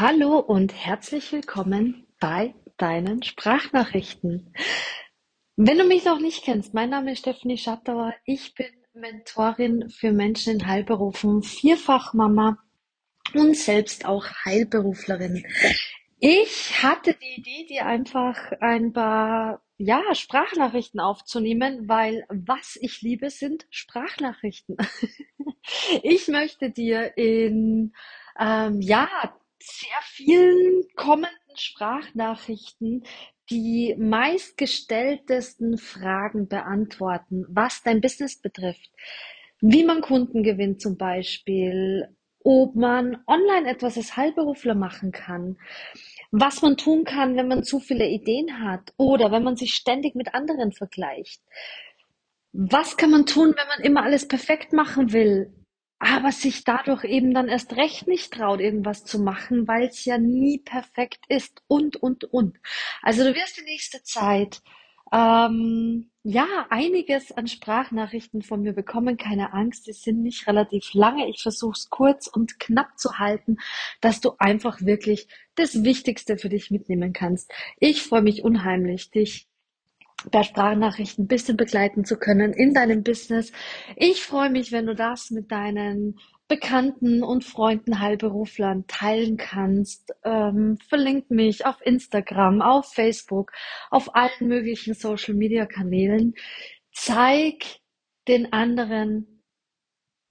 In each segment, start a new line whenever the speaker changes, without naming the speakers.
Hallo und herzlich willkommen bei deinen Sprachnachrichten. Wenn du mich noch nicht kennst, mein Name ist Stephanie Schattauer. Ich bin Mentorin für Menschen in Heilberufen, Vierfachmama und selbst auch Heilberuflerin. Ich hatte die Idee, dir einfach ein paar ja, Sprachnachrichten aufzunehmen, weil was ich liebe, sind Sprachnachrichten. Ich möchte dir in ähm, ja, sehr vielen kommenden Sprachnachrichten die meistgestelltesten Fragen beantworten, was dein Business betrifft. Wie man Kunden gewinnt zum Beispiel, ob man online etwas als Heilberufler machen kann, was man tun kann, wenn man zu viele Ideen hat oder wenn man sich ständig mit anderen vergleicht. Was kann man tun, wenn man immer alles perfekt machen will? Aber sich dadurch eben dann erst recht nicht traut, irgendwas zu machen, weil es ja nie perfekt ist und, und, und. Also du wirst die nächste Zeit ähm, ja einiges an Sprachnachrichten von mir bekommen. Keine Angst, die sind nicht relativ lange. Ich versuche es kurz und knapp zu halten, dass du einfach wirklich das Wichtigste für dich mitnehmen kannst. Ich freue mich unheimlich, dich per Sprachnachrichten ein bisschen begleiten zu können in deinem Business. Ich freue mich, wenn du das mit deinen Bekannten und Freunden, Heilberuflern teilen kannst. Ähm, verlink mich auf Instagram, auf Facebook, auf allen möglichen Social-Media-Kanälen. Zeig den anderen,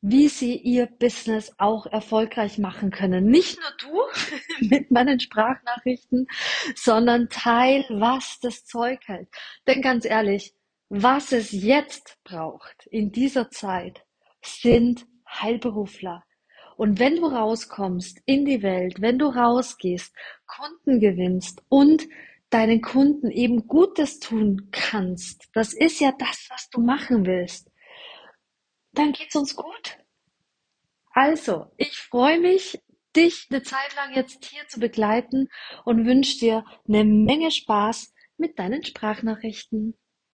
wie sie ihr Business auch erfolgreich machen können. Nicht nur du mit meinen Sprachnachrichten, sondern teil, was das Zeug hält. Denn ganz ehrlich, was es jetzt braucht in dieser Zeit, sind Heilberufler. Und wenn du rauskommst in die Welt, wenn du rausgehst, Kunden gewinnst und deinen Kunden eben Gutes tun kannst, das ist ja das, was du machen willst dann geht's uns gut. Also, ich freue mich, dich eine Zeit lang jetzt hier zu begleiten und wünsche dir eine Menge Spaß mit deinen Sprachnachrichten.